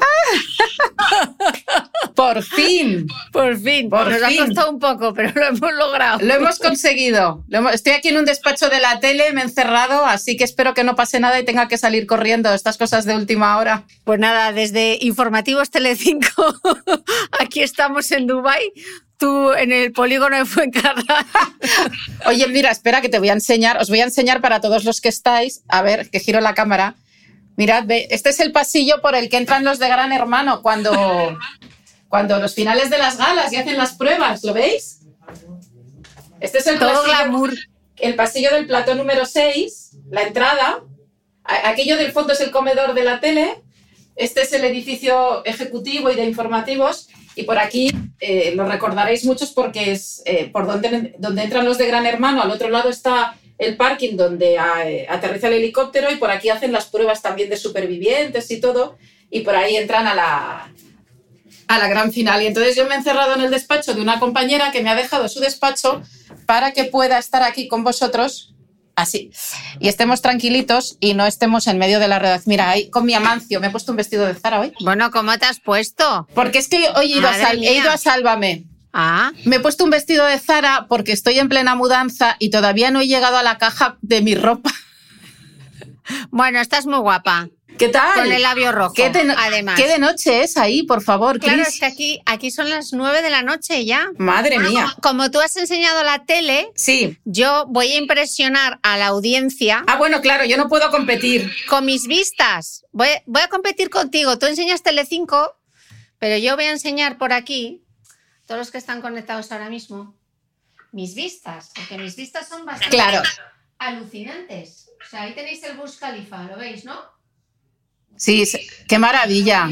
Por fin. Por fin. Por Nos fin. ha costado un poco, pero lo hemos logrado. Lo hemos conseguido. Estoy aquí en un despacho de la tele, me he encerrado, así que espero que no pase nada y tenga que salir corriendo. Estas cosas de última hora. Pues nada, desde Informativos Telecinco, aquí estamos en Dubai, tú en el polígono de Fuencarral. Oye, mira, espera que te voy a enseñar. Os voy a enseñar para todos los que estáis. A ver, que giro la cámara. Mirad, ve, este es el pasillo por el que entran los de Gran Hermano cuando, cuando los finales de las galas y hacen las pruebas. ¿Lo veis? Este es el Todo pasillo- glamour. el pasillo del plató número 6, la entrada. Aquello del fondo es el comedor de la tele. Este es el edificio ejecutivo y de informativos. Y por aquí eh, lo recordaréis muchos porque es eh, por donde, donde entran los de Gran Hermano. Al otro lado está el parking donde eh, aterriza el helicóptero y por aquí hacen las pruebas también de supervivientes y todo. Y por ahí entran a la, a la gran final. Y entonces yo me he encerrado en el despacho de una compañera que me ha dejado su despacho para que pueda estar aquí con vosotros así. Y estemos tranquilitos y no estemos en medio de la redacción. Mira, ahí con mi amancio, me he puesto un vestido de Zara hoy. Bueno, ¿cómo te has puesto? Porque es que hoy he ido, a, he ido a Sálvame. Ah, Me he puesto un vestido de Zara porque estoy en plena mudanza y todavía no he llegado a la caja de mi ropa. bueno, estás muy guapa. ¿Qué tal? Con el labio rojo, ¿Qué de, además. ¿Qué de noche es ahí, por favor, Claro, es que aquí, aquí son las nueve de la noche ya. Madre mía. Como tú has enseñado la tele, Sí. yo voy a impresionar a la audiencia Ah, bueno, claro, yo no puedo competir. con mis vistas. Voy, voy a competir contigo. Tú enseñas Telecinco, pero yo voy a enseñar por aquí, todos los que están conectados ahora mismo, mis vistas, porque mis vistas son bastante Claro. alucinantes. O sea, ahí tenéis el Burj Khalifa, ¿lo veis, no? Sí, qué maravilla.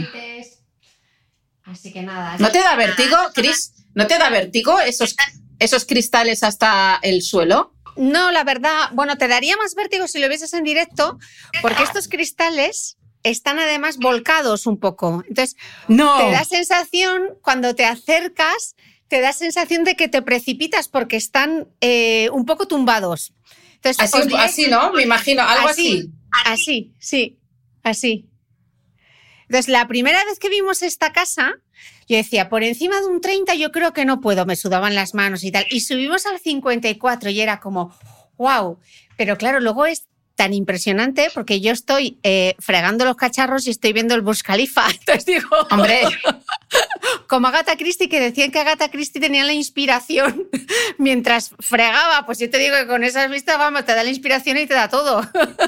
Así que nada. ¿No te da vértigo, Cris? ¿No te da vértigo esos, esos cristales hasta el suelo? No, la verdad, bueno, te daría más vértigo si lo vieses en directo, porque estos cristales están además volcados un poco. Entonces, No. te da sensación, cuando te acercas, te da sensación de que te precipitas porque están eh, un poco tumbados. Entonces, Así, así, ¿no? Me imagino, algo así. Así, sí, así. Entonces, la primera vez que vimos esta casa, yo decía, por encima de un 30 yo creo que no puedo, me sudaban las manos y tal. Y subimos al 54 y era como, wow. Pero claro, luego es, tan impresionante porque yo estoy eh, fregando los cacharros y estoy viendo el Burj Khalifa. Entonces digo, hombre, como Agatha Christie, que decían que Agatha Christie tenía la inspiración mientras fregaba, pues yo te digo que con esas vistas, vamos, te da la inspiración y te da todo.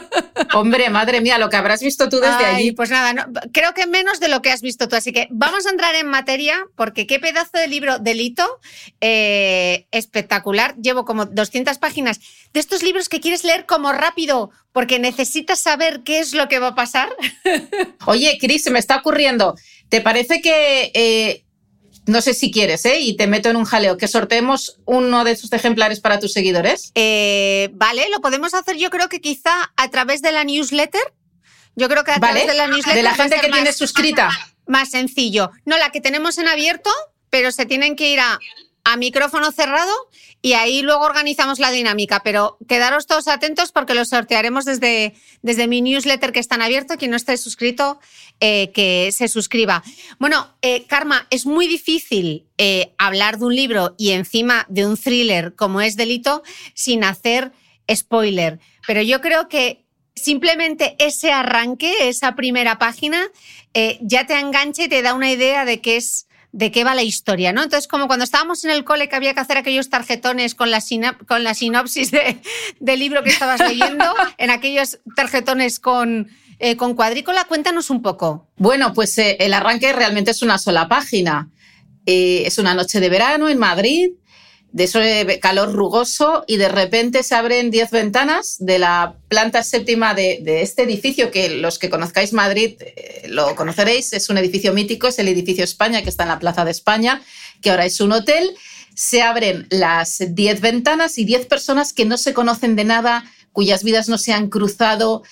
Hombre, madre mía, lo que habrás visto tú desde allí. Pues nada, creo que menos de lo que has visto tú. Así que vamos a entrar en materia, porque qué pedazo de libro, Delito, eh, espectacular. Llevo como 200 páginas de estos libros que quieres leer como rápido, porque necesitas saber qué es lo que va a pasar. Oye, Cris, se me está ocurriendo. ¿Te parece que, eh, no sé si quieres, ¿eh? y te meto en un jaleo, que sorteemos uno de esos ejemplares para tus seguidores? Eh, vale, lo podemos hacer yo creo que quizá a través de la newsletter. Yo creo que a través de la newsletter. De la gente que tiene suscrita. Más sencillo. No, la que tenemos en abierto, pero se tienen que ir a a micrófono cerrado y ahí luego organizamos la dinámica. Pero quedaros todos atentos porque lo sortearemos desde, desde mi newsletter que está en abierto. Quien no esté suscrito, eh, que se suscriba. Bueno, eh, Karma, es muy difícil eh, hablar de un libro y encima de un thriller como es Delito sin hacer spoiler. Pero yo creo que simplemente ese arranque, esa primera página, ya te engancha y te da una idea de qué es de qué va la historia, ¿no? Entonces, como cuando estábamos en el cole que había que hacer aquellos tarjetones con la, con la sinopsis del libro que estabas leyendo, en aquellos tarjetones con, eh, con cuadrícula, cuéntanos un poco. Bueno, pues eh, el arranque realmente es una sola página. Eh, es una noche de verano en Madrid de ese calor rugoso y de repente se abren 10 ventanas de la planta séptima de, este edificio que los que conozcáis Madrid eh, lo conoceréis, es un edificio mítico, es el edificio España que está en la Plaza de España, que ahora es un hotel. Se abren las 10 ventanas y 10 personas que no se conocen de nada, cuyas vidas no se han cruzado,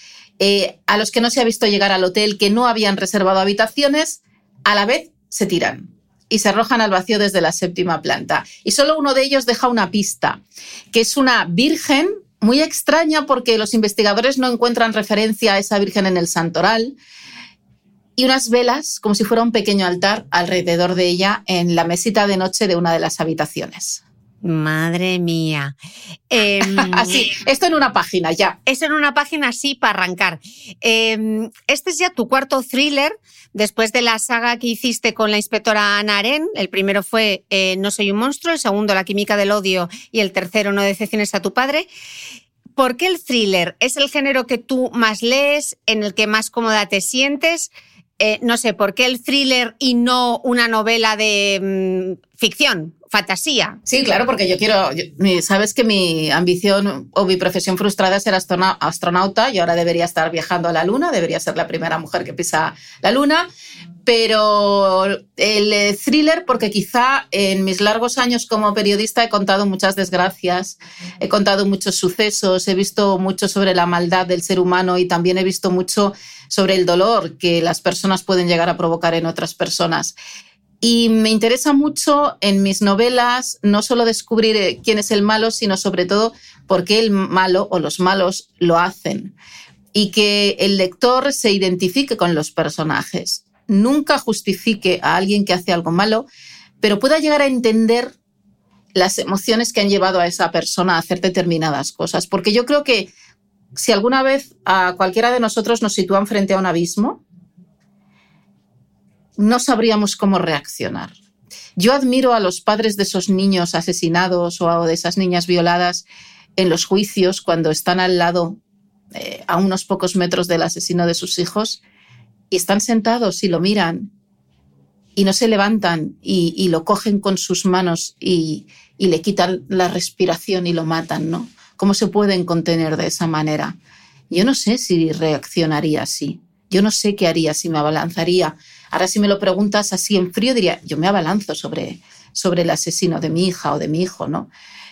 eh, a los que no se ha visto llegar al hotel, que no habían reservado habitaciones, a la vez se tiran y se arrojan al vacío desde la séptima planta. Y solo uno de ellos deja una pista, que es una virgen muy extraña porque los investigadores no encuentran referencia a esa virgen en el santoral y unas velas como si fuera un pequeño altar alrededor de ella en la mesita de noche de una de las habitaciones. Madre mía. Así, esto en una página ya. Esto en una página así para arrancar. Em, este es ya tu cuarto thriller después de la saga que hiciste con la inspectora Ana Aren. El primero fue eh, No soy un monstruo, el segundo La química del odio y el tercero No decepciones a tu padre. ¿Por qué el thriller? ¿Es el género que tú más lees, en el que más cómoda te sientes? Eh, no sé, ¿por qué el thriller y no una novela de mm, ficción? Fantasía. Sí, claro, porque yo quiero, sabes que mi ambición o mi profesión frustrada es ser astronauta y ahora debería estar viajando a la Luna, debería ser la primera mujer que pisa la Luna, pero el eh, thriller, porque quizá en mis largos años como periodista he contado muchas desgracias, he contado muchos sucesos, he visto mucho sobre la maldad del ser humano y también he visto mucho sobre el dolor que las personas pueden llegar a provocar en otras personas. Y me interesa mucho en mis novelas no solo descubrir eh, quién es el malo, sino sobre todo por qué el malo o los malos lo hacen. Y que el lector se identifique con los personajes. Nunca justifique a alguien que hace algo malo, pero pueda llegar a entender las emociones que han llevado a esa persona a hacer determinadas cosas. Porque yo creo que si alguna vez a cualquiera de nosotros nos sitúan frente a un abismo, no sabríamos cómo reaccionar. Yo admiro a los padres de esos niños asesinados o de esas niñas violadas en los juicios cuando están al lado, eh, a unos pocos metros del asesino de sus hijos, y están sentados y lo miran y no se levantan y, lo cogen con sus manos y, y, le quitan la respiración y lo matan, ¿no? ¿Cómo se pueden contener de esa manera? Yo no sé si reaccionaría así. Yo no sé qué haría si me abalanzaría Ahora si me lo preguntas así en frío, diría, yo me abalanzo sobre, sobre el asesino de mi hija o de mi hijo, ¿no?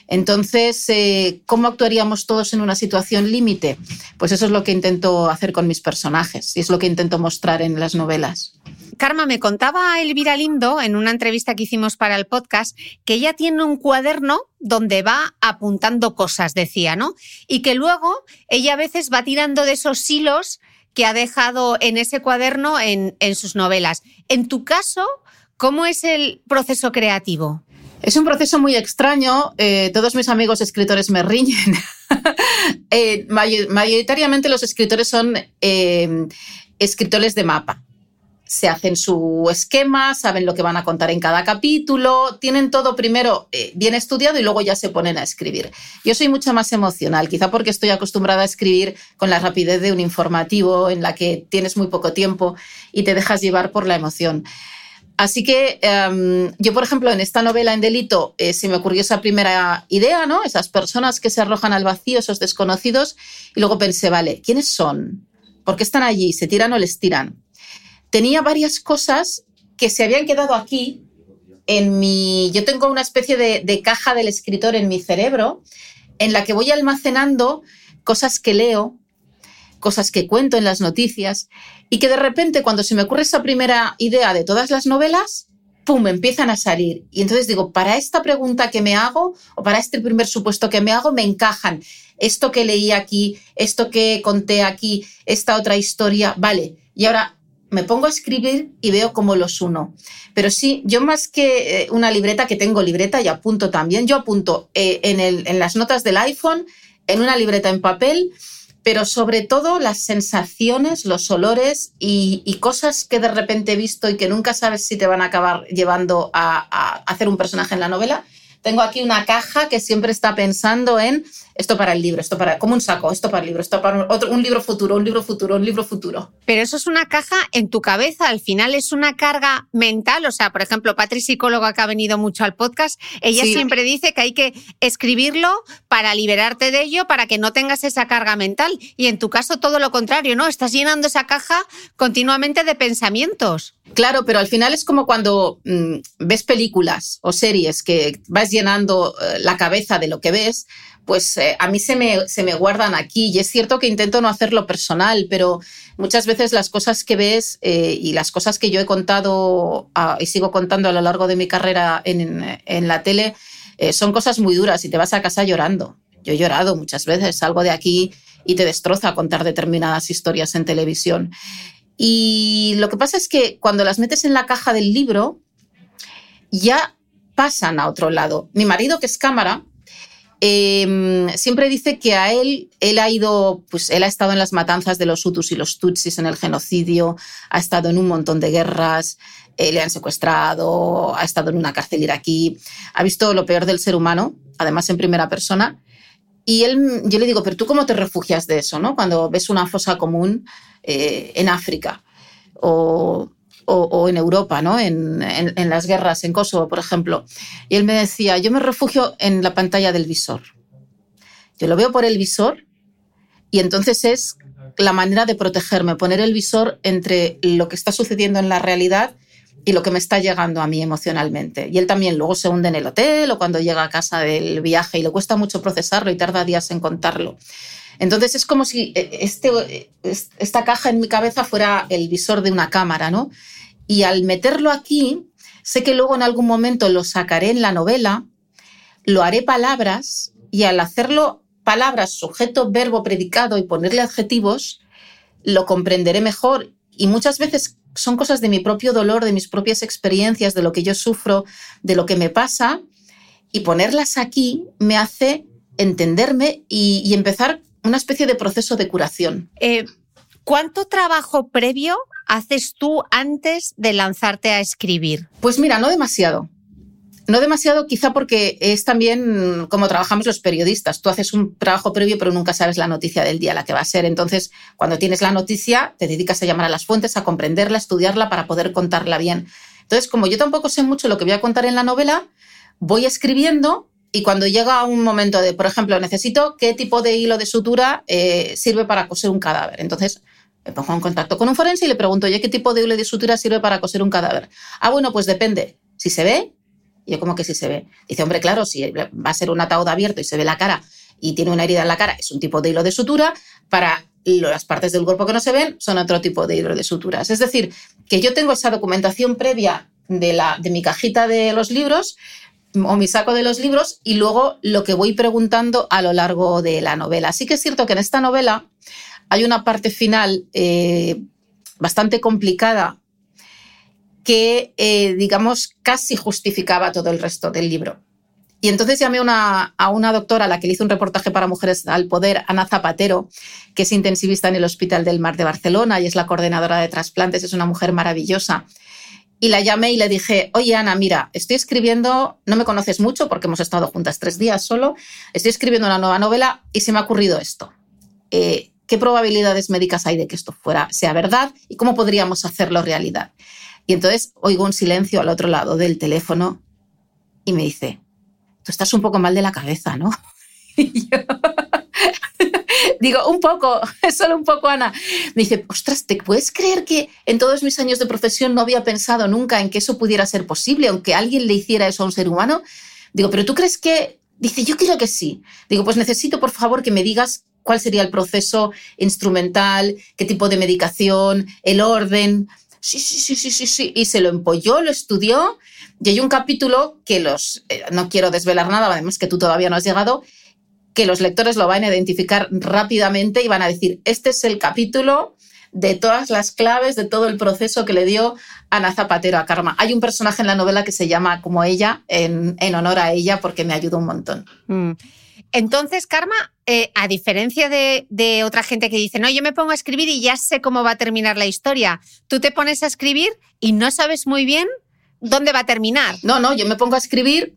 Entonces, eh, ¿cómo actuaríamos todos en una situación límite? Pues eso es lo que intento hacer con mis personajes y es lo que intento mostrar en las novelas. Karma, me contaba Elvira Lindo en una entrevista que hicimos para el podcast que ella tiene un cuaderno donde va apuntando cosas, decía, ¿no? Y que luego ella a veces va tirando de esos hilos que ha dejado en ese cuaderno en, sus novelas. En tu caso, ¿cómo es el proceso creativo? Es un proceso muy extraño. Eh, todos mis amigos escritores me riñen. Eh, mayoritariamente los escritores son eh, escritores de mapa. Se hacen su esquema, saben lo que van a contar en cada capítulo, tienen todo primero bien estudiado y luego ya se ponen a escribir. Yo soy mucho más emocional, quizá porque estoy acostumbrada a escribir con la rapidez de un informativo en la que tienes muy poco tiempo y te dejas llevar por la emoción. Así que em, yo, por ejemplo, en esta novela en delito eh, se me ocurrió esa primera idea, ¿no? Esas personas que se arrojan al vacío, esos desconocidos, y luego pensé, vale, ¿quiénes son? ¿Por qué están allí? ¿Se tiran o les tiran? Tenía varias cosas que se habían quedado aquí en mi... Yo tengo una especie de, de caja del escritor en mi cerebro en la que voy almacenando cosas que leo, cosas que cuento en las noticias y que de repente cuando se me ocurre esa primera idea de todas las novelas, ¡pum!, empiezan a salir. Y entonces digo, para esta pregunta que me hago o para este primer supuesto que me hago, me encajan esto que leí aquí, esto que conté aquí, esta otra historia, vale. Y ahora me pongo a escribir y veo cómo los uno. Pero sí, yo más que eh, una libreta, que tengo libreta y apunto también, yo apunto eh, en, el, en las notas del iPhone, en una libreta en papel, pero sobre todo las sensaciones, los olores y, cosas que de repente he visto y que nunca sabes si te van a acabar llevando a, a hacer un personaje en la novela. Tengo aquí una caja que siempre está pensando en esto para el libro, esto para, como un saco, esto para el libro, esto para otro, un libro futuro, un libro futuro, un libro futuro. Pero eso es una caja en tu cabeza, al final es una carga mental, o sea, por ejemplo, Patri, psicóloga que ha venido mucho al podcast, ella siempre dice que hay que escribirlo para liberarte de ello, para que no tengas esa carga mental. Y en tu caso todo lo contrario, ¿no? Estás llenando esa caja continuamente de pensamientos. Claro, pero al final es como cuando mm, ves películas o series que vas llenando eh, la cabeza de lo que ves, pues eh, a mí se me, se me guardan aquí. Y es cierto que intento no hacerlo personal, pero muchas veces las cosas que ves eh, y las cosas que yo he contado ah, y sigo contando a lo largo de mi carrera en, en la tele eh, son cosas muy duras y te vas a casa llorando. Yo he llorado muchas veces, salgo de aquí y te destroza contar determinadas historias en televisión. Y lo que pasa es que cuando las metes en la caja del libro, ya pasan a otro lado. Mi marido, que es cámara, Em, siempre dice que a él, él ha ido, pues él ha estado en las matanzas de los Hutus y los Tutsis, en el genocidio, ha estado en un montón de guerras, eh, le han secuestrado, ha estado en una cárcel iraquí, ha visto lo peor del ser humano, además en primera persona. Y él, yo le digo, pero tú cómo te refugias de eso, ¿no? Cuando ves una fosa común eh, en África o o, en Europa, ¿no? En, en, las guerras, en Kosovo, por ejemplo. Y él me decía, yo me refugio en la pantalla del visor. Yo lo veo por el visor y entonces es la manera de protegerme, poner el visor entre lo que está sucediendo en la realidad y lo que me está llegando a mí emocionalmente. Y él también luego se hunde en el hotel o cuando llega a casa del viaje y le cuesta mucho procesarlo y tarda días en contarlo. Entonces es como si eh, este, esta caja en mi cabeza fuera el visor de una cámara, ¿no? Y al meterlo aquí, sé que luego en algún momento lo sacaré en la novela, lo haré palabras y al hacerlo palabras, sujeto, verbo, predicado y ponerle adjetivos, lo comprenderé mejor. Y muchas veces son cosas de mi propio dolor, de mis propias experiencias, de lo que yo sufro, de lo que me pasa. Y ponerlas aquí me hace entenderme y, empezar una especie de proceso de curación. Eh, ¿Cuánto trabajo previo haces tú antes de lanzarte a escribir? Pues mira, no demasiado. No demasiado, quizá porque es también como trabajamos los periodistas. Tú haces un trabajo previo, pero nunca sabes la noticia del día, la que va a ser. Entonces, cuando tienes la noticia, te dedicas a llamar a las fuentes, a comprenderla, a estudiarla para poder contarla bien. Entonces, como yo tampoco sé mucho lo que voy a contar en la novela, voy escribiendo y cuando llega un momento de, por ejemplo, necesito qué tipo de hilo de sutura eh, sirve para coser un cadáver. Entonces, me pongo en contacto con un forense y le pregunto, oye, ¿qué tipo de hilo de sutura sirve para coser un cadáver? Ah, bueno, pues depende. Si se ve, yo como que si se ve. Dice, hombre, claro, si va a ser un ataúd abierto y se ve la cara y tiene una herida en la cara, es un tipo de hilo de sutura. Para las partes del cuerpo que no se ven, son otro tipo de hilo de suturas. Es decir, que yo tengo esa documentación previa de, la, de mi cajita de los libros o mi saco de los libros y luego lo que voy preguntando a lo largo de la novela. Así que es cierto que en esta novela hay una parte final eh, bastante complicada que, eh, digamos, casi justificaba todo el resto del libro. Y entonces llamé a una doctora a la que le hice un reportaje para Mujeres al Poder, Ana Zapatero, que es intensivista en el Hospital del Mar de Barcelona y es la coordinadora de trasplantes, es una mujer maravillosa. Y la llamé y le dije, oye Ana, mira, estoy escribiendo, no me conoces mucho porque hemos estado juntas tres días solo, estoy escribiendo una nueva novela y se me ha ocurrido esto. Eh, ¿Qué probabilidades médicas hay de que esto fuera, sea verdad y cómo podríamos hacerlo realidad? Y entonces oigo un silencio al otro lado del teléfono y me dice, tú estás un poco mal de la cabeza, ¿no? Y yo digo, un poco, solo un poco, Ana. Me dice, ostras, ¿te puedes creer que en todos mis años de profesión no había pensado nunca en que eso pudiera ser posible, aunque alguien le hiciera eso a un ser humano? Digo, pero tú crees que... Dice, yo creo que sí. Digo, pues necesito, por favor, que me digas cuál sería el proceso instrumental, qué tipo de medicación, el orden. Sí, sí, sí, sí, sí, sí. Y se lo empolló, lo estudió y hay un capítulo que los, eh, no quiero desvelar nada, además que tú todavía no has llegado, que los lectores lo van a identificar rápidamente y van a decir, este es el capítulo de todas las claves de todo el proceso que le dio Ana Zapatero a Karma. Hay un personaje en la novela que se llama como ella, en, honor a ella, porque me ayudó un montón. Mm. Entonces, Karma, eh, a diferencia de, de, otra gente que dice, no, yo me pongo a escribir y ya sé cómo va a terminar la historia, tú te pones a escribir y no sabes muy bien dónde va a terminar. No, no, yo me pongo a escribir,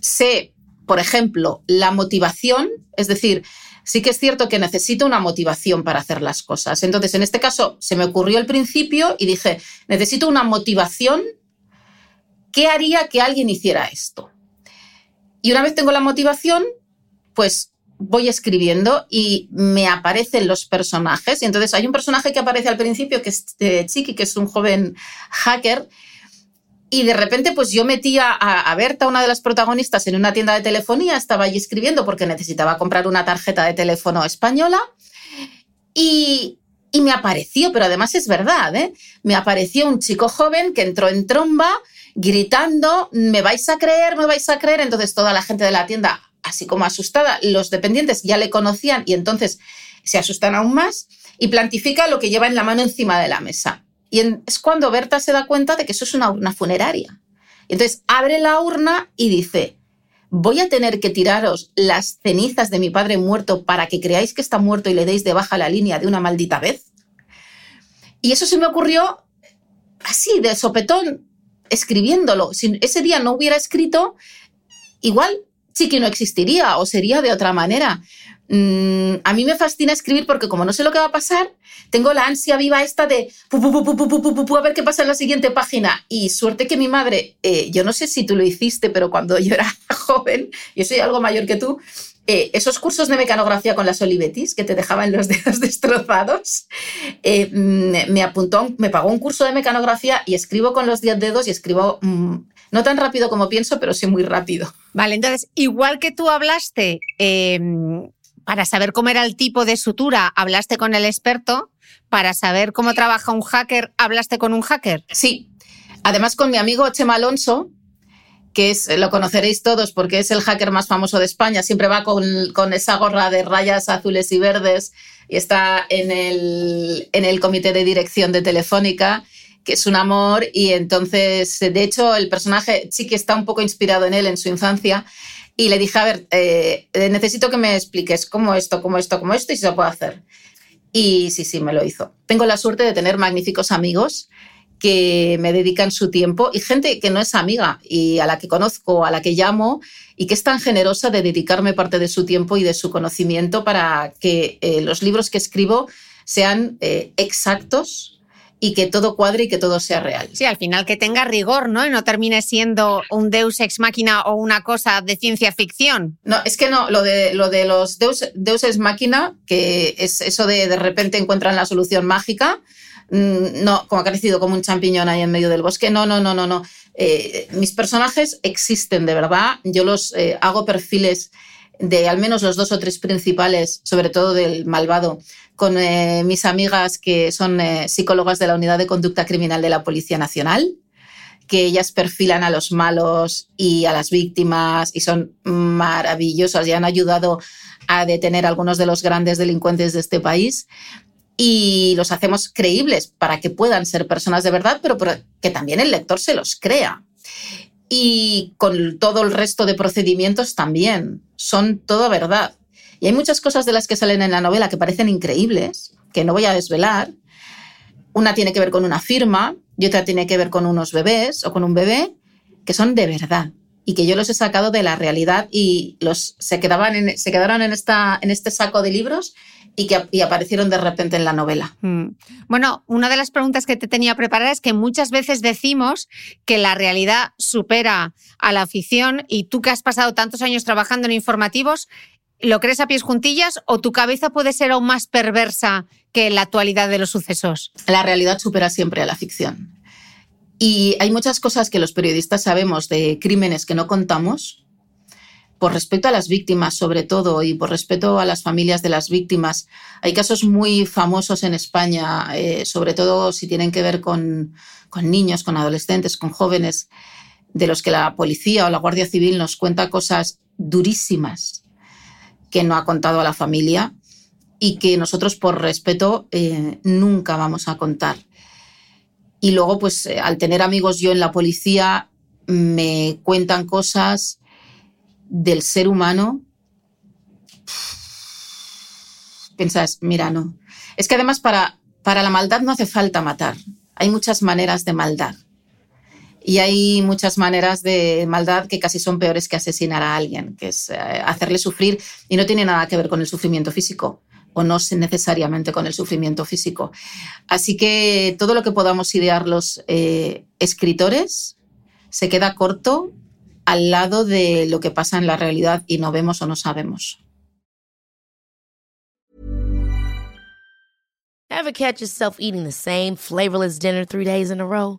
sé, por ejemplo, la motivación, es decir, sí que es cierto que necesito una motivación para hacer las cosas. Entonces, en este caso, se me ocurrió al principio y dije, necesito una motivación. ¿Qué haría que alguien hiciera esto? Y una vez tengo la motivación, pues voy escribiendo y me aparecen los personajes. Y entonces hay un personaje que aparece al principio, que es eh, Chiqui, que es un joven hacker, y de repente, pues yo metía a, Berta, una de las protagonistas, en una tienda de telefonía, estaba allí escribiendo porque necesitaba comprar una tarjeta de teléfono española y, me apareció, pero además es verdad, ¿eh? me apareció un chico joven que entró en tromba gritando, me vais a creer, me vais a creer, entonces toda la gente de la tienda, así como asustada, los dependientes ya le conocían y entonces se asustan aún más y plantifica lo que lleva en la mano encima de la mesa. Y es cuando Berta se da cuenta de que eso es una urna funeraria. Entonces abre la urna y dice, voy a tener que tiraros las cenizas de mi padre muerto para que creáis que está muerto y le deis de baja la línea de una maldita vez. Y eso se me ocurrió así, de sopetón, escribiéndolo. Si ese día no hubiera escrito, igual sí que no existiría o sería de otra manera. Mm, a mí me fascina escribir porque como no sé lo que va a pasar, tengo la ansia viva esta de a ver qué pasa en la siguiente página. Y suerte que mi madre, eh, yo no sé si tú lo hiciste, pero cuando yo era joven, yo soy algo mayor que tú, eh, esos cursos de mecanografía con las Olivetis que te dejaban los dedos destrozados, eh, mm, me apuntó, me pagó un curso de mecanografía y escribo con los 10 dedos y escribo mm, no tan rápido como pienso, pero sí muy rápido. Vale, entonces, igual que tú hablaste em, para saber cómo era el tipo de sutura, hablaste con el experto. Para saber cómo trabaja un hacker, hablaste con un hacker. Sí. Además, con mi amigo Chema Alonso, que es, lo conoceréis todos porque es el hacker más famoso de España. Siempre va con, con esa gorra de rayas azules y verdes y está en el, en el comité de dirección de Telefónica que es un amor y entonces, de hecho, el personaje sí que está un poco inspirado en él en su infancia y le dije, a ver, eh, necesito que me expliques cómo esto, cómo esto, cómo esto y si se puede hacer. Y sí, sí, me lo hizo. Tengo la suerte de tener magníficos amigos que me dedican su tiempo y gente que no es amiga y a la que conozco, a la que llamo y que es tan generosa de dedicarme parte de su tiempo y de su conocimiento para que eh, los libros que escribo sean eh, exactos, y que todo cuadre y que todo sea real. Sí, al final que tenga rigor, ¿no? Y no termine siendo un Deus ex máquina o una cosa de ciencia ficción. No, es que no, lo de, lo de los Deus, Deus ex máquina, que es eso de de repente encuentran la solución mágica, mm, no, como ha crecido como un champiñón ahí en medio del bosque, no, no, no, no, no. Eh, mis personajes existen de verdad, yo los eh, hago perfiles de al menos los dos o tres principales, sobre todo del malvado, con eh, mis amigas que son eh, psicólogas de la Unidad de Conducta Criminal de la Policía Nacional, que ellas perfilan a los malos y a las víctimas y son maravillosas y han ayudado a detener a algunos de los grandes delincuentes de este país. y los hacemos creíbles para que puedan ser personas de verdad, pero que también el lector se los crea. Y con todo el resto de procedimientos también, son todo verdad. Y hay muchas cosas de las que salen en la novela que parecen increíbles, que no voy a desvelar. Una tiene que ver con una firma y otra tiene que ver con unos bebés o con un bebé, que son de verdad y que yo los he sacado de la realidad y los se quedaban se quedaron en este saco de libros y que aparecieron de repente en la novela. Mm. Bueno, una de las preguntas que te tenía preparada es que muchas veces decimos que la realidad supera a la ficción y tú que has pasado tantos años trabajando en informativos, ¿lo crees a pies juntillas o tu cabeza puede ser aún más perversa que la actualidad de los sucesos? La realidad supera siempre a la ficción. Y hay muchas cosas que los periodistas sabemos de crímenes que no contamos, por respeto a las víctimas sobre todo y por respeto a las familias de las víctimas. Hay casos muy famosos en España, eh, sobre todo si tienen que ver con niños, con adolescentes, con jóvenes, de los que la policía o la Guardia Civil nos cuenta cosas durísimas que no ha contado a la familia y que nosotros por respeto eh, nunca vamos a contar. Y luego, pues eh, al tener amigos yo en la policía, me cuentan cosas del ser humano. Piensas, mira, no. Es que además para, para la maldad no hace falta matar. Hay muchas maneras de maldad. Y hay muchas maneras de maldad que casi son peores que asesinar a alguien, que es eh, hacerle sufrir y no tiene nada que ver con el sufrimiento físico o no necesariamente con el sufrimiento físico. Así que todo lo que podamos idear los eh, escritores se queda corto al lado de lo que pasa en la realidad y no vemos o no sabemos. Ever catch yourself eating the same flavorless dinner three days in a row?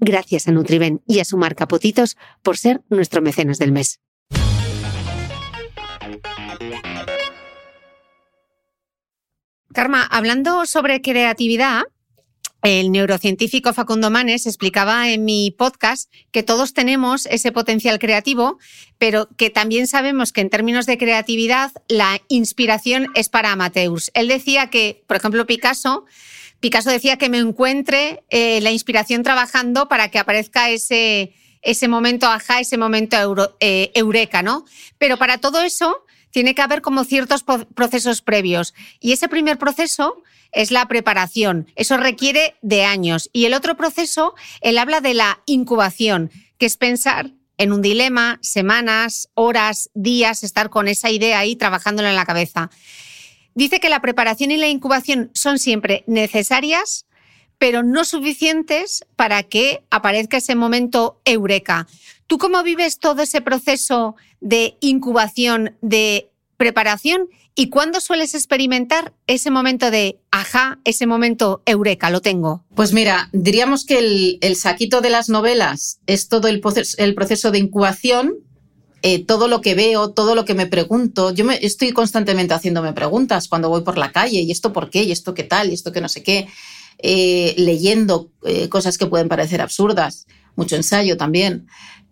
Gracias a Nutriben y a su marca Potitos por ser nuestro mecenas del mes. Karma, hablando sobre creatividad, el neurocientífico Facundo Manes explicaba en mi podcast que todos tenemos ese potencial creativo, pero que también sabemos que en términos de creatividad la inspiración es para amateurs. Él decía que, por ejemplo, Picasso Picasso decía que me encuentre eh, la inspiración trabajando para que aparezca ese, ese momento ajá, ese momento eh, eureka, ¿no? Pero para todo eso tiene que haber como ciertos procesos previos. Y ese primer proceso es la preparación. Eso requiere de años. Y el otro proceso, él habla de la incubación, que es pensar en un dilema, semanas, horas, días, estar con esa idea ahí trabajándola en la cabeza. Dice que la preparación y la incubación son siempre necesarias, pero no suficientes para que aparezca ese momento eureka. ¿Tú cómo vives todo ese proceso de incubación, de preparación y cuándo sueles experimentar ese momento de ajá, ese momento eureka, lo tengo? Pues mira, diríamos que el, saquito de las novelas es todo el proceso de incubación eh, todo lo que veo, todo lo que me pregunto. Yo me, estoy constantemente haciéndome preguntas cuando voy por la calle, ¿y esto por qué? ¿Y esto qué tal? ¿Y esto qué no sé qué? eh, leyendo eh, cosas que pueden parecer absurdas, mucho ensayo también,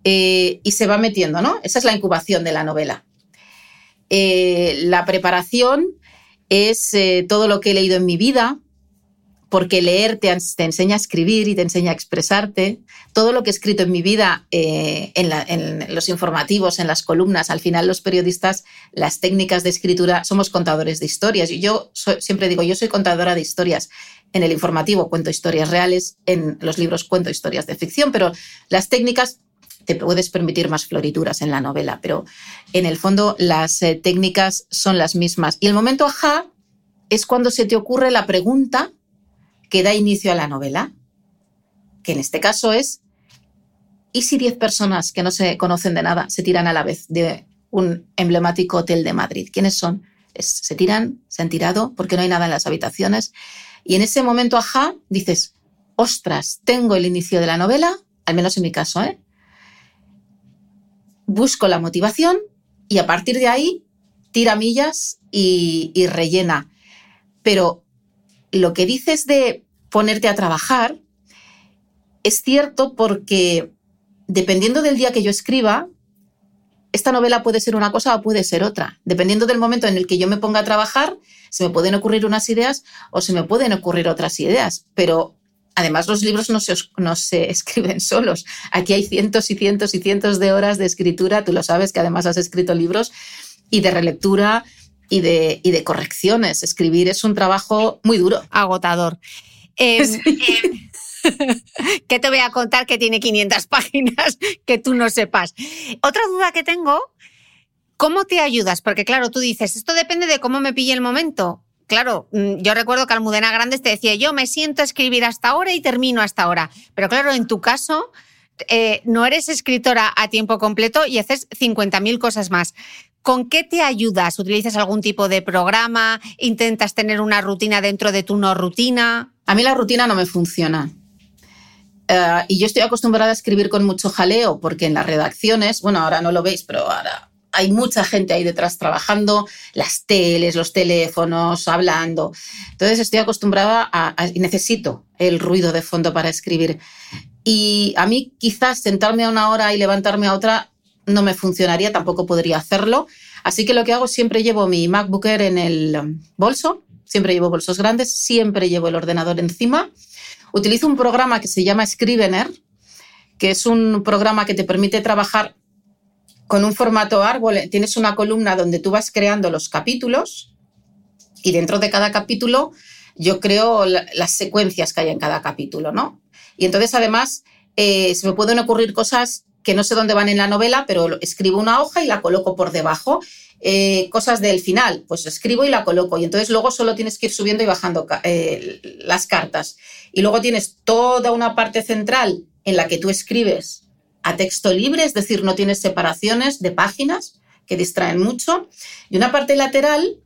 y se va metiendo, ¿no? Esa es la incubación de la novela. la preparación es todo lo que he leído en mi vida, porque leer te, enseña a escribir y te enseña a expresarte. Todo lo que he escrito en mi vida, eh, en, los informativos, en las columnas, al final los periodistas, las técnicas de escritura, somos contadores de historias. Y yo siempre digo, yo soy contadora de historias. En el informativo cuento historias reales, en los libros cuento historias de ficción, pero las técnicas te puedes permitir más florituras en la novela, pero en el fondo las eh, técnicas son las mismas. Y el momento ajá es cuando se te ocurre la pregunta que da inicio a la novela, que en este caso es, ¿y si 10 personas que no se conocen de nada se tiran a la vez de un emblemático hotel de Madrid? ¿Quiénes son? se tiran, se han tirado porque no hay nada en las habitaciones. Y en ese momento, ajá, dices, ostras, tengo el inicio de la novela, al menos en mi caso, ¿eh? Busco la motivación y a partir de ahí tira millas y, y rellena. Pero lo que dices de ponerte a trabajar es cierto porque dependiendo del día que yo escriba, esta novela puede ser una cosa o puede ser otra. Dependiendo del momento en el que yo me ponga a trabajar, se me pueden ocurrir unas ideas o se me pueden ocurrir otras ideas. Pero además los libros no se, no se escriben solos. Aquí hay cientos y cientos y cientos de horas de escritura. Tú lo sabes que además has escrito libros y de relectura y de, y de correcciones. Escribir es un trabajo muy duro. Agotador. Em, em, ¿Qué te voy a contar que tiene 500 páginas que tú no sepas? Otra duda que tengo, ¿cómo te ayudas? Porque claro, tú dices, esto depende de cómo me pille el momento. Claro, mm, yo recuerdo que Almudena Grandes te decía, yo me siento a escribir hasta ahora y termino hasta ahora. Pero claro, en tu caso, eh, no eres escritora a tiempo completo y haces 50.000 cosas más. ¿Con qué te ayudas? ¿Utilizas algún tipo de programa? ¿Intentas tener una rutina dentro de tu no rutina? A mí la rutina no me funciona. Eh, y yo estoy acostumbrada a escribir con mucho jaleo, porque en las redacciones, bueno, ahora no lo veis, pero ahora hay mucha gente ahí detrás trabajando, las teles, los teléfonos, hablando. Entonces estoy acostumbrada a, a, necesito el ruido de fondo para escribir. Y a mí quizás sentarme a una hora y levantarme a otra no me funcionaría, tampoco podría hacerlo. Así que lo que hago siempre llevo mi MacBook Air en el um, bolso, siempre llevo bolsos grandes, siempre llevo el ordenador encima. Utilizo un programa que se llama Scrivener, que es un programa que te permite trabajar con un formato árbol. Tienes una columna donde tú vas creando los capítulos y dentro de cada capítulo yo creo las secuencias que hay en cada capítulo, ¿no? Y entonces además eh, se me pueden ocurrir cosas que no sé dónde van en la novela, pero escribo una hoja y la coloco por debajo. Eh, cosas del final, pues escribo y la coloco. Y entonces luego solo tienes que ir subiendo y bajando eh, las cartas. Y luego tienes toda una parte central en la que tú escribes a texto libre, es decir, no tienes separaciones de páginas que distraen mucho. Y una parte lateral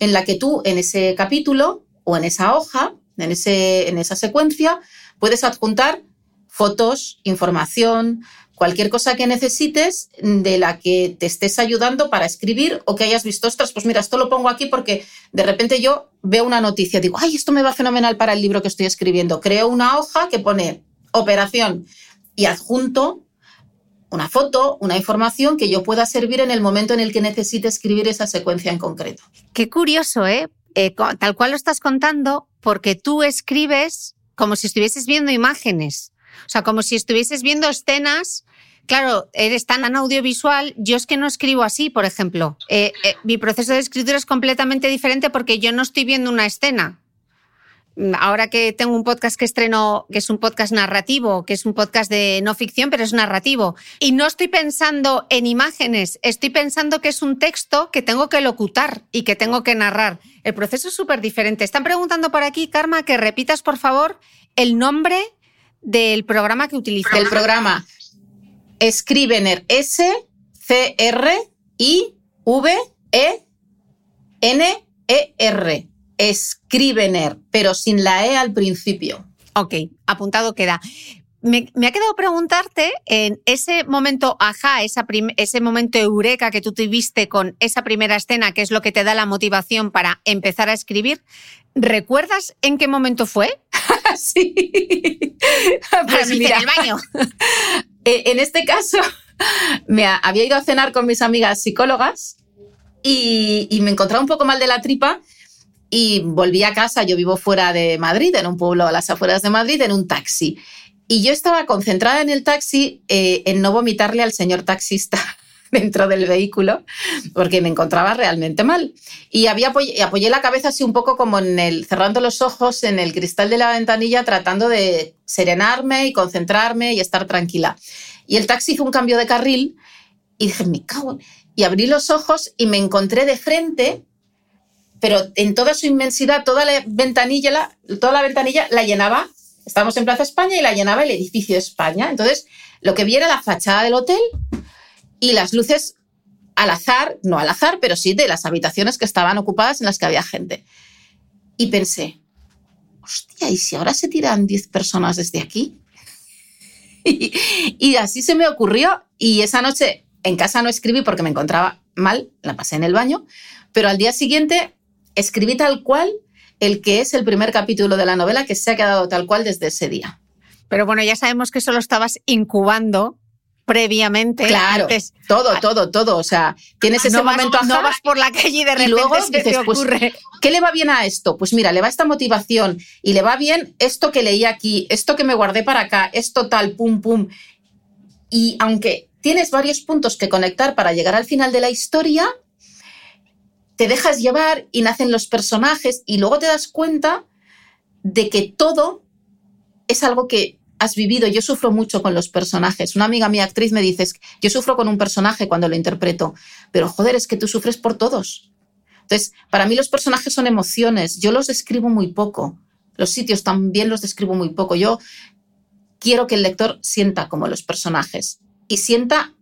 en la que tú en ese capítulo o en esa hoja, en, ese, en esa secuencia, puedes adjuntar fotos, información, cualquier cosa que necesites de la que te estés ayudando para escribir o que hayas visto, ostras, pues mira, esto lo pongo aquí porque de repente yo veo una noticia, digo, ay, esto me va fenomenal para el libro que estoy escribiendo. Creo una hoja que pone operación y adjunto una foto, una información que yo pueda servir en el momento en el que necesite escribir esa secuencia en concreto. Qué curioso, ¿eh? eh tal cual lo estás contando, porque tú escribes como si estuvieses viendo imágenes. O sea, como si estuvieses viendo escenas Claro, eres tan audiovisual, yo es que no escribo así, por ejemplo. Eh, eh, mi proceso de escritura es completamente diferente porque yo no estoy viendo una escena. Ahora que tengo un podcast que estreno, que es un podcast narrativo, que es un podcast de no ficción, pero es narrativo, y no estoy pensando en imágenes, estoy pensando que es un texto que tengo que locutar y que tengo que narrar. El proceso es súper diferente. Están preguntando por aquí, Karma, que repitas, por favor, el nombre del programa que utilizas. El programa. Scrivener, S-C-R-I-V-E-N-E-R. Scrivener, pero sin la E al principio. Ok, apuntado queda. Me, ha quedado preguntarte en ese momento ajá, ese momento eureka que tú tuviste con esa primera escena, que es lo que te da la motivación para empezar a escribir. ¿Recuerdas en qué momento fue? sí. Pues mira, el baño. Eh, en este caso, me había ido a cenar con mis amigas psicólogas y, me encontraba un poco mal de la tripa y volví a casa. Yo vivo fuera de Madrid, en un pueblo a las afueras de Madrid, en un taxi. Y yo estaba concentrada en el taxi eh, en no vomitarle al señor taxista dentro del vehículo porque me encontraba realmente mal. Y había apoyé, la cabeza así un poco como en el, cerrando los ojos en el cristal de la ventanilla tratando de serenarme y concentrarme y estar tranquila. Y el taxi hizo un cambio de carril y dije, me cago. Y abrí los ojos y me encontré de frente, pero en toda su inmensidad, toda la ventanilla, toda la ventanilla la llenaba. Estábamos en Plaza España y la llenaba el edificio España. Entonces, lo que vi era la fachada del hotel y las luces al azar, no al azar, pero sí de las habitaciones que estaban ocupadas en las que había gente. Y pensé, hostia, ¿y si ahora se tiran 10 personas desde aquí? y, así se me ocurrió y esa noche en casa no escribí porque me encontraba mal, la pasé en el baño, pero al día siguiente escribí tal cual el que es el primer capítulo de la novela que se ha quedado tal cual desde ese día. Pero bueno, ya sabemos que solo estabas incubando previamente. Claro, todo, todo, todo. O sea, tienes ese momento No vas por la calle y de repente luego dices, pues, ocurre. ¿qué le va bien a esto? Pues mira, le va esta motivación y le va bien esto que leí aquí, esto que me guardé para acá, esto tal, pum, pum. Y aunque tienes varios puntos que conectar para llegar al final de la historia, te dejas llevar y nacen los personajes y luego te das cuenta de que todo es algo que has vivido. Yo sufro mucho con los personajes. Una amiga mía, actriz, me dice, yo sufro con un personaje cuando lo interpreto, pero joder, es que tú sufres por todos. Entonces, para mí los personajes son emociones. Yo los describo muy poco. Los sitios también los describo muy poco. Yo quiero que el lector sienta como los personajes y sienta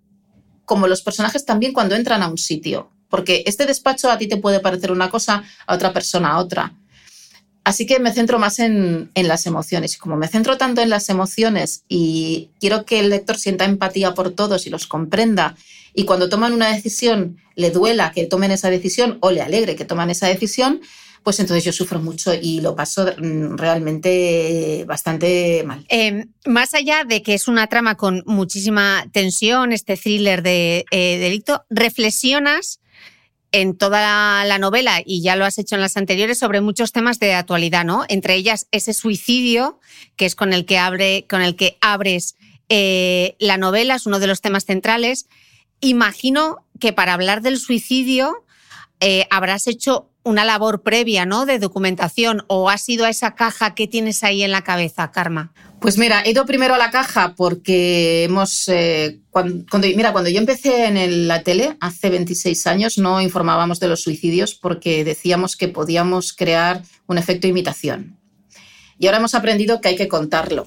como los personajes también cuando entran a un sitio. Porque este despacho a ti te puede parecer una cosa, a otra persona a otra. Así que me centro más en, las emociones. Como me centro tanto en las emociones y quiero que el lector sienta empatía por todos y los comprenda, y cuando toman una decisión le duela que tomen esa decisión o le alegre que toman esa decisión, pues entonces yo sufro mucho y lo paso mm, realmente bastante mal. Em, más allá de que es una trama con muchísima tensión, este thriller de eh, delito, reflexionas en toda la, novela, y ya lo has hecho en las anteriores, sobre muchos temas de actualidad, ¿no? Entre ellas ese suicidio, que es con el que, abre, con el que abres eh, la novela, es uno de los temas centrales. Imagino que para hablar del suicidio eh, habrás hecho una labor previa, ¿no? De documentación, o has ido a esa caja que tienes ahí en la cabeza, Karma. Pues mira, he ido primero a la caja porque hemos. Eh, cuando, mira, cuando yo empecé en la tele hace 26 años, no informábamos de los suicidios porque decíamos que podíamos crear un efecto imitación. Y ahora hemos aprendido que hay que contarlo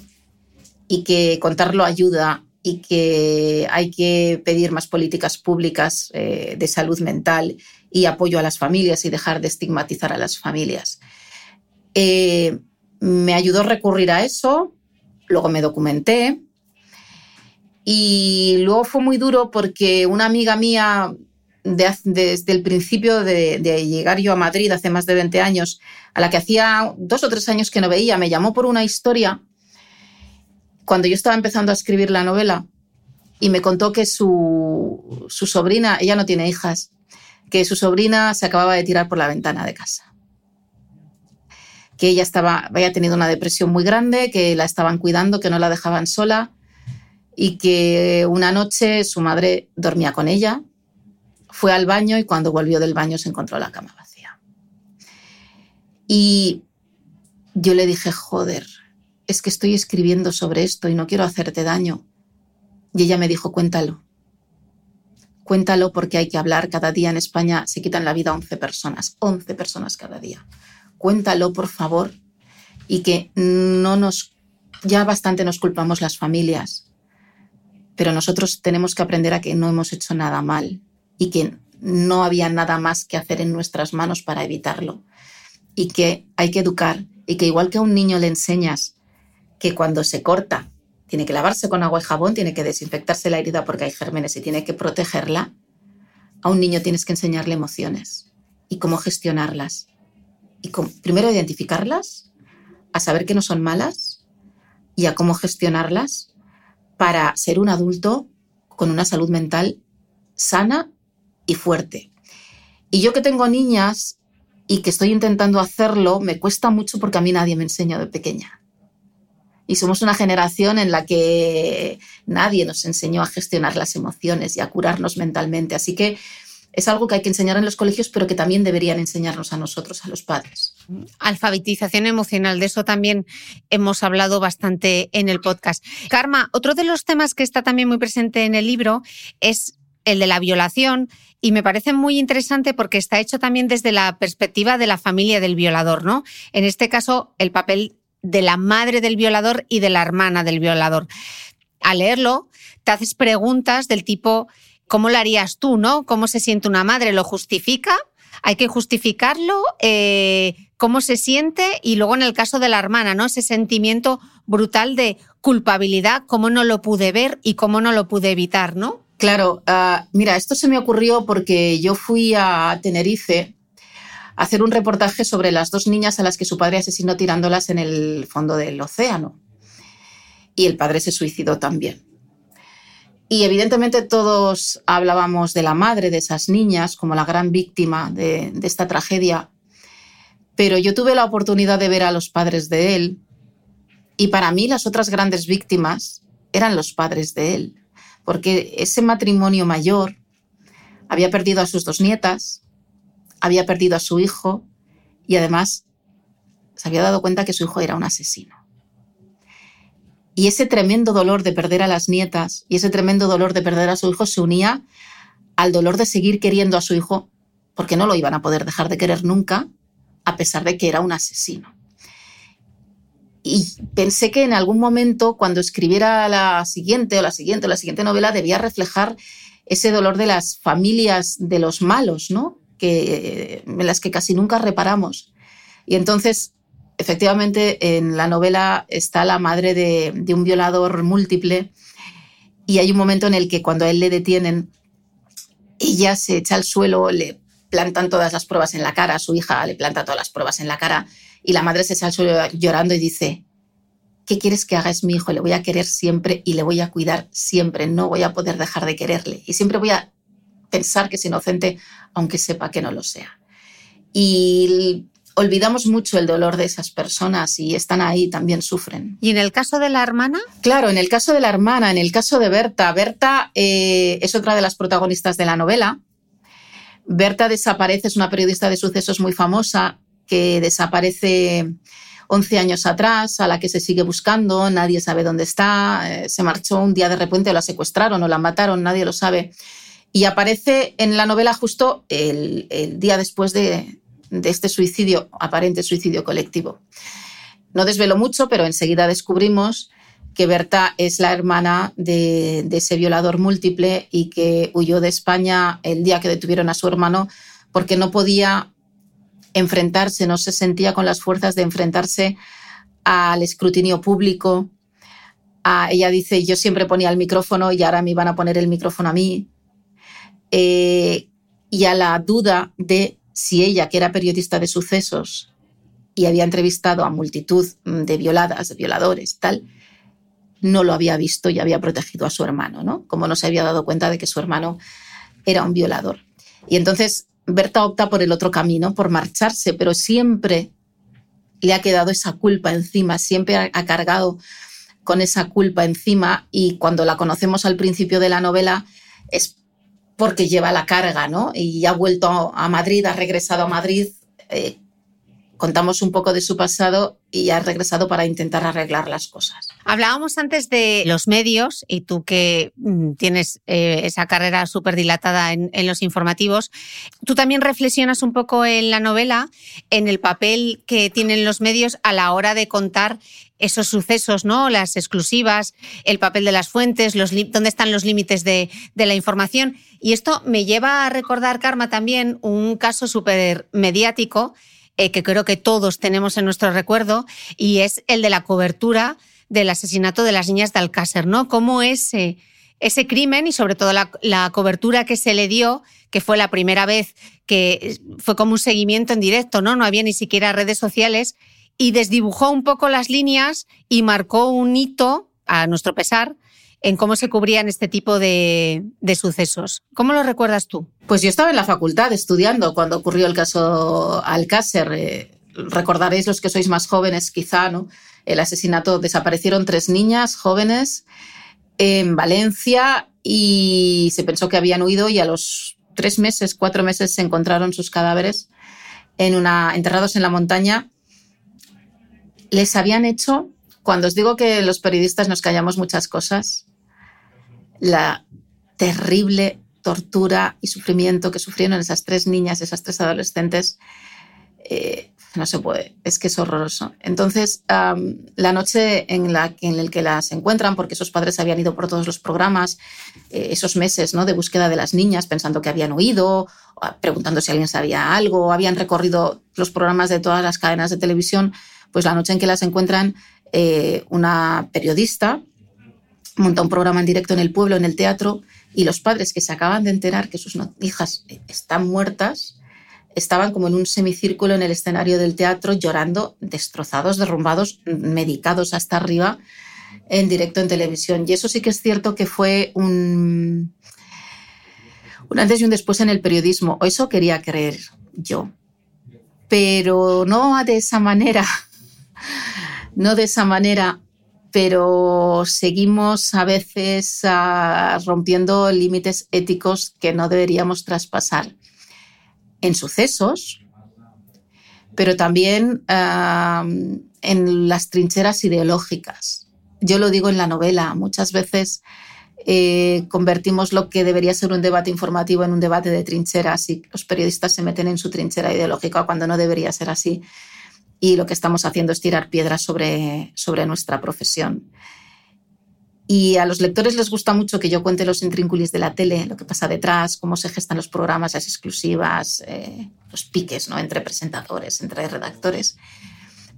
y que contarlo ayuda y que hay que pedir más políticas públicas eh, de salud mental y apoyo a las familias y dejar de estigmatizar a las familias. Eh, me ayudó a recurrir a eso, Luego me documenté. Y luego fue muy duro porque una amiga mía, desde el principio de, llegar yo a Madrid hace más de 20 años, a la que hacía dos o tres años que no veía, me llamó por una historia cuando yo estaba empezando a escribir la novela y me contó que su, su sobrina, ella no tiene hijas, que su sobrina se acababa de tirar por la ventana de casa que ella estaba, había tenido una depresión muy grande, que la estaban cuidando, que no la dejaban sola y que una noche su madre dormía con ella, fue al baño y cuando volvió del baño se encontró la cama vacía. Y yo le dije, joder, es que estoy escribiendo sobre esto y no quiero hacerte daño. Y ella me dijo, cuéntalo. Cuéntalo porque hay que hablar. Cada día en España se quitan la vida 11 personas, 11 personas cada día cuéntalo por favor y que no nos, ya bastante nos culpamos las familias, pero nosotros tenemos que aprender a que no hemos hecho nada mal y que no había nada más que hacer en nuestras manos para evitarlo. Y que hay que educar y que igual que a un niño le enseñas que cuando se corta tiene que lavarse con agua y jabón, tiene que desinfectarse la herida porque hay gérmenes y tiene que protegerla, a un niño tienes que enseñarle emociones y cómo gestionarlas y primero identificarlas, a saber que no son malas y a cómo gestionarlas para ser un adulto con una salud mental sana y fuerte. Y yo que tengo niñas y que estoy intentando hacerlo, me cuesta mucho porque a mí nadie me enseñó de pequeña. Y somos una generación en la que nadie nos enseñó a gestionar las emociones y a curarnos mentalmente. Así que es algo que hay que enseñar en los colegios, pero que también deberían enseñarnos a nosotros, a los padres. Alfabetización emocional, de eso también hemos hablado bastante en el podcast. Karma, otro de los temas que está también muy presente en el libro es el de la violación y me parece muy interesante porque está hecho también desde la perspectiva de la familia del violador, ¿no? En este caso, el papel de la madre del violador y de la hermana del violador. Al leerlo, te haces preguntas del tipo, ¿cómo lo harías tú, no? ¿Cómo se siente una madre? ¿Lo justifica? ¿Hay que justificarlo? Eh, ¿Cómo se siente? Y luego en el caso de la hermana, ¿no? Ese sentimiento brutal de culpabilidad, cómo no lo pude ver y cómo no lo pude evitar, ¿no? Claro, ah, mira, esto se me ocurrió porque yo fui a Tenerife a hacer un reportaje sobre las dos niñas a las que su padre asesinó tirándolas en el fondo del océano. Y el padre se suicidó también. Y evidentemente todos hablábamos de la madre de esas niñas como la gran víctima de, esta tragedia, pero yo tuve la oportunidad de ver a los padres de él y para mí las otras grandes víctimas eran los padres de él porque ese matrimonio mayor había perdido a sus dos nietas, había perdido a su hijo y además se había dado cuenta que su hijo era un asesino. Y ese tremendo dolor de perder a las nietas y ese tremendo dolor de perder a su hijo se unía al dolor de seguir queriendo a su hijo porque no lo iban a poder dejar de querer nunca, a pesar de que era un asesino y pensé que en algún momento, cuando escribiera la siguiente o la siguiente o la siguiente novela, debía reflejar ese dolor de las familias de los malos, ¿no? Que, en las que casi nunca reparamos. Y entonces, efectivamente, en la novela está la madre de, de un violador múltiple y hay un momento en el que cuando a él le detienen, ella se echa al suelo, le plantan todas las pruebas en la cara, su hija le planta todas las pruebas en la cara y la madre se sale llorando y dice, ¿qué quieres que haga? Es mi hijo, le voy a querer siempre y le voy a cuidar siempre, no voy a poder dejar de quererle. Y siempre voy a pensar que es inocente, aunque sepa que no lo sea. Y olvidamos mucho el dolor de esas personas y están ahí, también sufren. ¿Y en el caso de la hermana? Claro, en el caso de la hermana, en el caso de Berta, Berta eh, es otra de las protagonistas de la novela. Berta desaparece, es una periodista de sucesos muy famosa que desaparece 11 años atrás, a la que se sigue buscando, nadie sabe dónde está, eh, se marchó un día de repente, la secuestraron o la mataron, nadie lo sabe. Y aparece en la novela justo el, día después de, este suicidio, aparente suicidio colectivo. No desvelo mucho, pero enseguida descubrimos que Berta es la hermana de, de, ese violador múltiple y que huyó de España el día que detuvieron a su hermano porque no podía enfrentarse, no se sentía con las fuerzas de enfrentarse al escrutinio público. ella dice, yo siempre ponía el micrófono y ahora me iban a poner el micrófono a mí. Eh, y a la duda de si ella, que era periodista de sucesos y había entrevistado a multitud de violadas, violadores, tal, no lo había visto y había protegido a su hermano, ¿no? Como no se había dado cuenta de que su hermano era un violador. Y entonces Berta opta por el otro camino, por marcharse, pero siempre le ha quedado esa culpa encima, siempre ha cargado con esa culpa encima y cuando la conocemos al principio de la novela es porque lleva la carga, ¿no? Y ha vuelto a Madrid, ha regresado a Madrid, eh, contamos un poco de su pasado y ha regresado para intentar arreglar las cosas. Hablábamos antes de los medios y tú que mm, tienes eh, esa carrera súper dilatada en, los informativos, tú también reflexionas un poco en la novela en el papel que tienen los medios a la hora de contar esos sucesos, ¿no? Las exclusivas, el papel de las fuentes, los dónde están los límites de, de la información. Y esto me lleva a recordar, Karma, también un caso súper mediático eh, que creo que todos tenemos en nuestro recuerdo, y es el de la cobertura del asesinato de las niñas de Alcácer, ¿no? Cómo ese, ese crimen y sobre todo la, cobertura que se le dio, que fue la primera vez que fue como un seguimiento en directo, ¿no? No había ni siquiera redes sociales y desdibujó un poco las líneas y marcó un hito, a nuestro pesar, en cómo se cubrían este tipo de, sucesos. ¿Cómo lo recuerdas tú? Pues yo estaba en la facultad estudiando cuando ocurrió el caso Alcácer. Eh, recordaréis los que sois más jóvenes, quizá, ¿no? El asesinato, desaparecieron tres niñas jóvenes en Valencia y se pensó que habían huido y a los tres meses, cuatro meses se encontraron sus cadáveres en una, enterrados en la montaña. Les habían hecho, cuando os digo que los periodistas nos callamos muchas cosas, la terrible tortura y sufrimiento que sufrieron esas tres niñas, esas tres adolescentes, eh, no se puede, es que es horroroso. Entonces, la noche en la en el que las encuentran, porque esos padres habían ido por todos los programas, eh, esos meses ¿no? de búsqueda de las niñas, pensando que habían huido, preguntando si alguien sabía algo, habían recorrido los programas de todas las cadenas de televisión, pues la noche en que las encuentran, eh, una periodista monta un programa en directo en el pueblo, en el teatro, y los padres que se acaban de enterar que sus hijas están muertas, estaban como en un semicírculo en el escenario del teatro llorando, destrozados, derrumbados, medicados hasta arriba en directo en televisión. Y eso sí que es cierto que fue un, un antes y un después en el periodismo. Eso quería creer yo. Pero no de esa manera. No de esa manera pero seguimos a veces ah, rompiendo límites éticos que no deberíamos traspasar en sucesos, pero también en las trincheras ideológicas. Yo lo digo en la novela, muchas veces eh, convertimos lo que debería ser un debate informativo en un debate de trincheras y los periodistas se meten en su trinchera ideológica cuando no debería ser así. Y lo que estamos haciendo es tirar piedras sobre, sobre nuestra profesión. Y a los lectores les gusta mucho que yo cuente los intrínculis de la tele, lo que pasa detrás, cómo se gestan los programas, las exclusivas, eh, los piques ¿no? entre presentadores, entre redactores.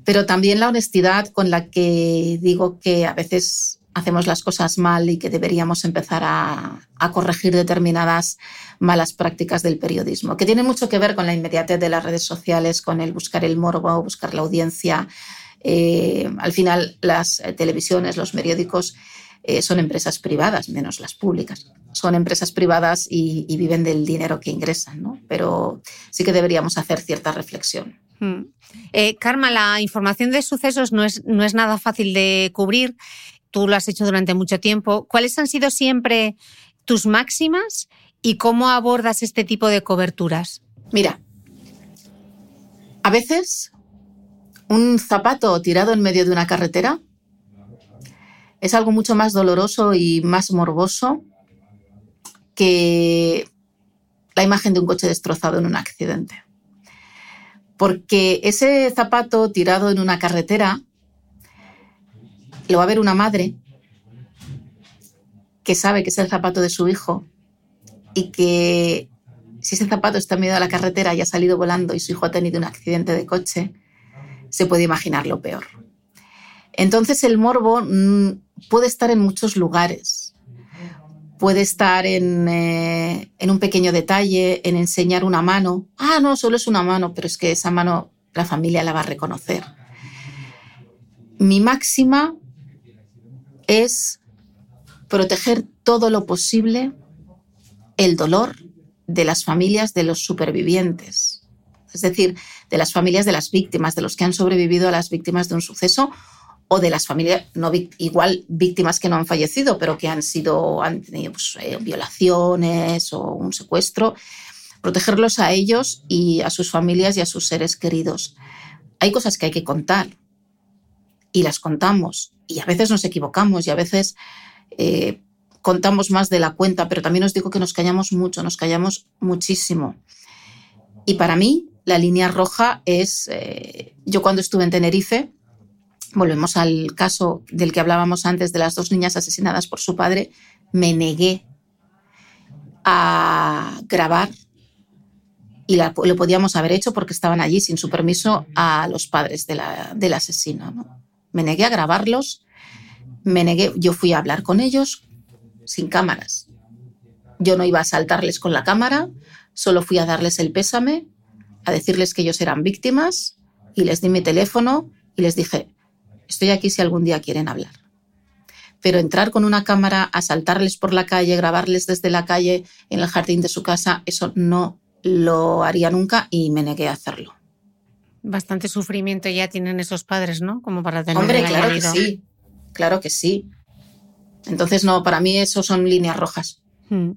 Pero también la honestidad con la que digo que a veces hacemos las cosas mal y que deberíamos empezar a, corregir determinadas malas prácticas del periodismo, que tiene mucho que ver con la inmediatez de las redes sociales, con el buscar el morbo, buscar la audiencia. Eh, al final, las eh, televisiones, los periódicos eh, son empresas privadas, menos las públicas. Son empresas privadas y, viven del dinero que ingresan, ¿no? Pero sí que deberíamos hacer cierta reflexión. Hmm. Karma, la información de sucesos no es, no es nada fácil de cubrir. Tú lo has hecho durante mucho tiempo. ¿Cuáles han sido siempre tus máximas y cómo abordas este tipo de coberturas? Mira, a veces un zapato tirado en medio de una carretera es algo mucho más doloroso y más morboso que la imagen de un coche destrozado en un accidente. Porque ese zapato tirado en una carretera lo va a ver una madre que sabe que es el zapato de su hijo y que si ese zapato está en medio de la carretera y ha salido volando y su hijo ha tenido un accidente de coche, se puede imaginar lo peor. Entonces el morbo mm, puede estar en muchos lugares. Puede estar eh, en, un pequeño detalle, en enseñar una mano. Ah, no, solo es una mano, pero es que esa mano la familia la va a reconocer. Mi máxima es proteger todo lo posible el dolor de las familias de los supervivientes, es decir, de las familias de las víctimas, de los que han sobrevivido a las víctimas de un suceso o de las familias, no igual víctimas que no han fallecido, pero que han sido, han tenido pues, eh, violaciones o un secuestro, protegerlos a ellos y a sus familias y a sus seres queridos. Hay cosas que hay que contar y las contamos y a veces nos equivocamos y a veces eh, contamos más de la cuenta, pero también os digo que nos callamos mucho, nos callamos muchísimo. Y para mí la línea roja es, eh, yo cuando estuve en Tenerife, volvemos al caso del que hablábamos antes de las dos niñas asesinadas por su padre, me negué a grabar y lo podíamos haber hecho porque estaban allí sin su permiso a los padres del asesino. Me negué a grabarlos, me negué, yo fui a hablar con ellos sin cámaras. Yo no iba a saltarles con la cámara, solo fui a darles el pésame, a decirles que ellos eran víctimas y les di mi teléfono y les dije, estoy aquí si algún día quieren hablar. Pero entrar con una cámara, asaltarles por la calle, grabarles desde la calle en el jardín de su casa, eso no lo haría nunca y me negué a hacerlo. Bastante sufrimiento ya tienen esos padres, ¿no? Como para tener Hombre, el claro que sí, claro que sí. Entonces, no, para mí eso son líneas rojas. Mm.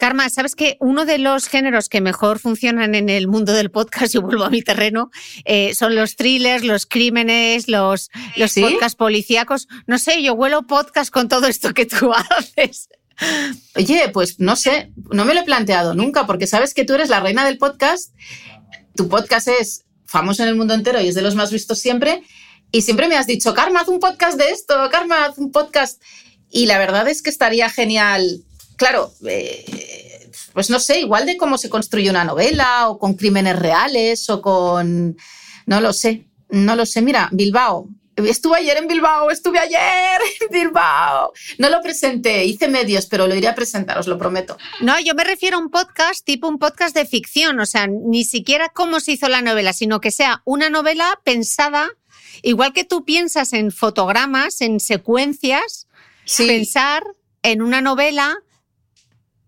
Karma, ¿sabes que uno de los géneros que mejor funcionan en el mundo del podcast, yo vuelvo a mi terreno, eh, son los thrillers, los crímenes, los, los ¿Sí? podcasts policíacos? No sé, yo huelo podcast con todo esto que tú haces. Oye, pues no sé, no me lo he planteado nunca, porque sabes que tú eres la reina del podcast. Tu podcast es famoso en el mundo entero y es de los más vistos siempre. Y siempre me has dicho, Karma, haz un podcast de esto, Karma, haz un podcast. Y la verdad es que estaría genial. Claro, eh, pues no sé, igual de cómo se construye una novela o con crímenes reales o con... No lo sé, no lo sé. Mira, Bilbao. Estuve ayer en Bilbao, estuve ayer en Bilbao. No lo presenté, hice medios, pero lo iré a presentar, os lo prometo. No, yo me refiero a un podcast tipo un podcast de ficción, o sea, ni siquiera cómo se hizo la novela, sino que sea una novela pensada, igual que tú piensas en fotogramas, en secuencias, Sí, pensar en una novela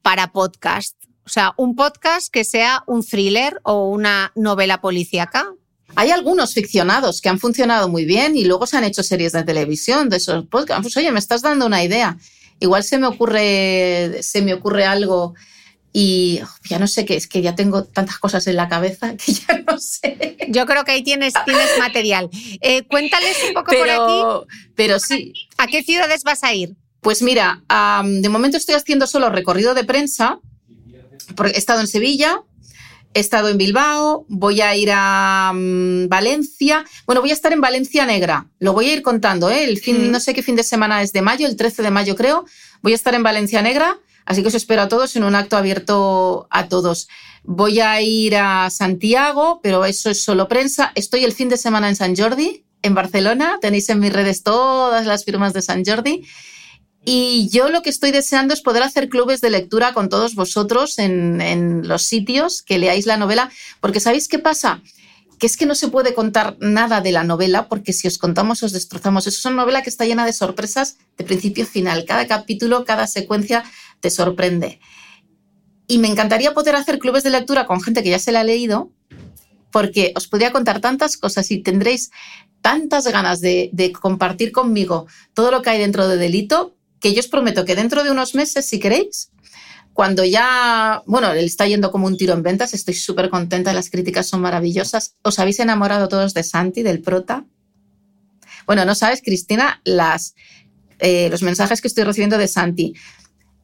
para podcast. O sea, un podcast que sea un thriller o una novela policíaca. Hay algunos ficcionados que han funcionado muy bien y luego se han hecho series de televisión de esos podcasts. Pues oye, me estás dando una idea. Igual se me ocurre, se me ocurre algo y ya no sé qué, es que ya tengo tantas cosas en la cabeza que ya no sé. Yo creo que ahí tienes, tienes material. Eh, cuéntales un poco por aquí. Pero, sí, ¿A qué ciudades vas a ir? Pues mira, de momento estoy haciendo solo recorrido de prensa, porque he estado en Sevilla, he estado en Bilbao, voy a ir a mm, Valencia, bueno, voy a estar en Valencia Negra, lo voy a ir contando, ¿eh? El fin, Mm. no sé qué fin de semana es de mayo, el 13 de mayo creo, voy a estar en Valencia Negra, así que os espero a todos en un acto abierto a todos. Voy a ir a Santiago, pero eso es solo prensa. Estoy el fin de semana en San Jordi, en Barcelona. Tenéis en mis redes todas las firmas de San Jordi. Y yo lo que estoy deseando es poder hacer clubes de lectura con todos vosotros en, los sitios, que leáis la novela, porque ¿sabéis qué pasa? Que es que no se puede contar nada de la novela, porque si os contamos os destrozamos. Es una novela que está llena de sorpresas de principio a final. Cada capítulo, cada secuencia te sorprende. Y me encantaría poder hacer clubes de lectura con gente que ya se la ha leído, porque os podría contar tantas cosas y tendréis tantas ganas de, de compartir conmigo todo lo que hay dentro de Delito, que yo os prometo que dentro de unos meses, si queréis, cuando ya, bueno, le está yendo como un tiro en ventas, estoy súper contenta, las críticas son maravillosas. ¿Os habéis enamorado todos de Santi, del prota? Bueno, no sabes, Cristina, las, eh, los mensajes que estoy recibiendo de Santi,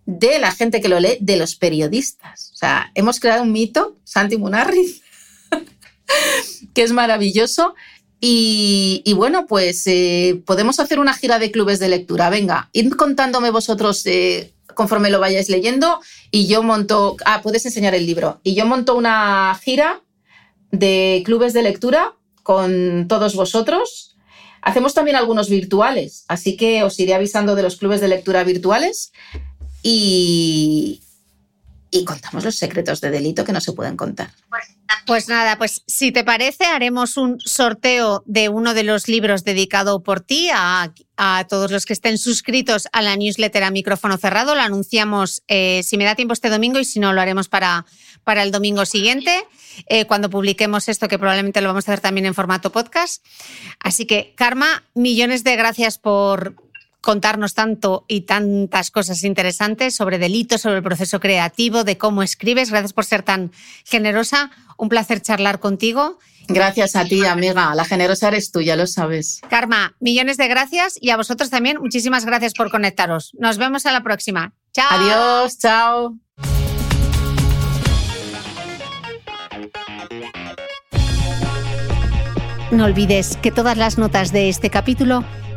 de la gente que lo lee, de los periodistas. O sea, hemos creado un mito, Santi Munarriz, que es maravilloso. Y, bueno, pues eh, podemos hacer una gira de clubes de lectura. Venga, id contándome vosotros eh, conforme lo vayáis leyendo y yo monto, ah, puedes enseñar el libro, y yo monto una gira de clubes de lectura con todos vosotros. Hacemos también algunos virtuales, así que os iré avisando de los clubes de lectura virtuales y, y contamos los secretos de delito que no se pueden contar. Pues nada, pues si te parece, haremos un sorteo de uno de los libros dedicado por ti a, a todos los que estén suscritos a la newsletter a micrófono cerrado. Lo anunciamos eh, si me da tiempo este domingo y si no, lo haremos para, para el domingo siguiente, eh, cuando publiquemos esto, que probablemente lo vamos a hacer también en formato podcast. Así que, Karma, millones de gracias por contarnos tanto y tantas cosas interesantes sobre delitos, sobre el proceso creativo, de cómo escribes. Gracias por ser tan generosa. Un placer charlar contigo. Gracias a ti, amiga. La generosa eres tú, ya lo sabes. Karma, millones de gracias y a vosotros también muchísimas gracias por conectaros. Nos vemos a la próxima. Chao. Adiós, chao. No olvides que todas las notas de este capítulo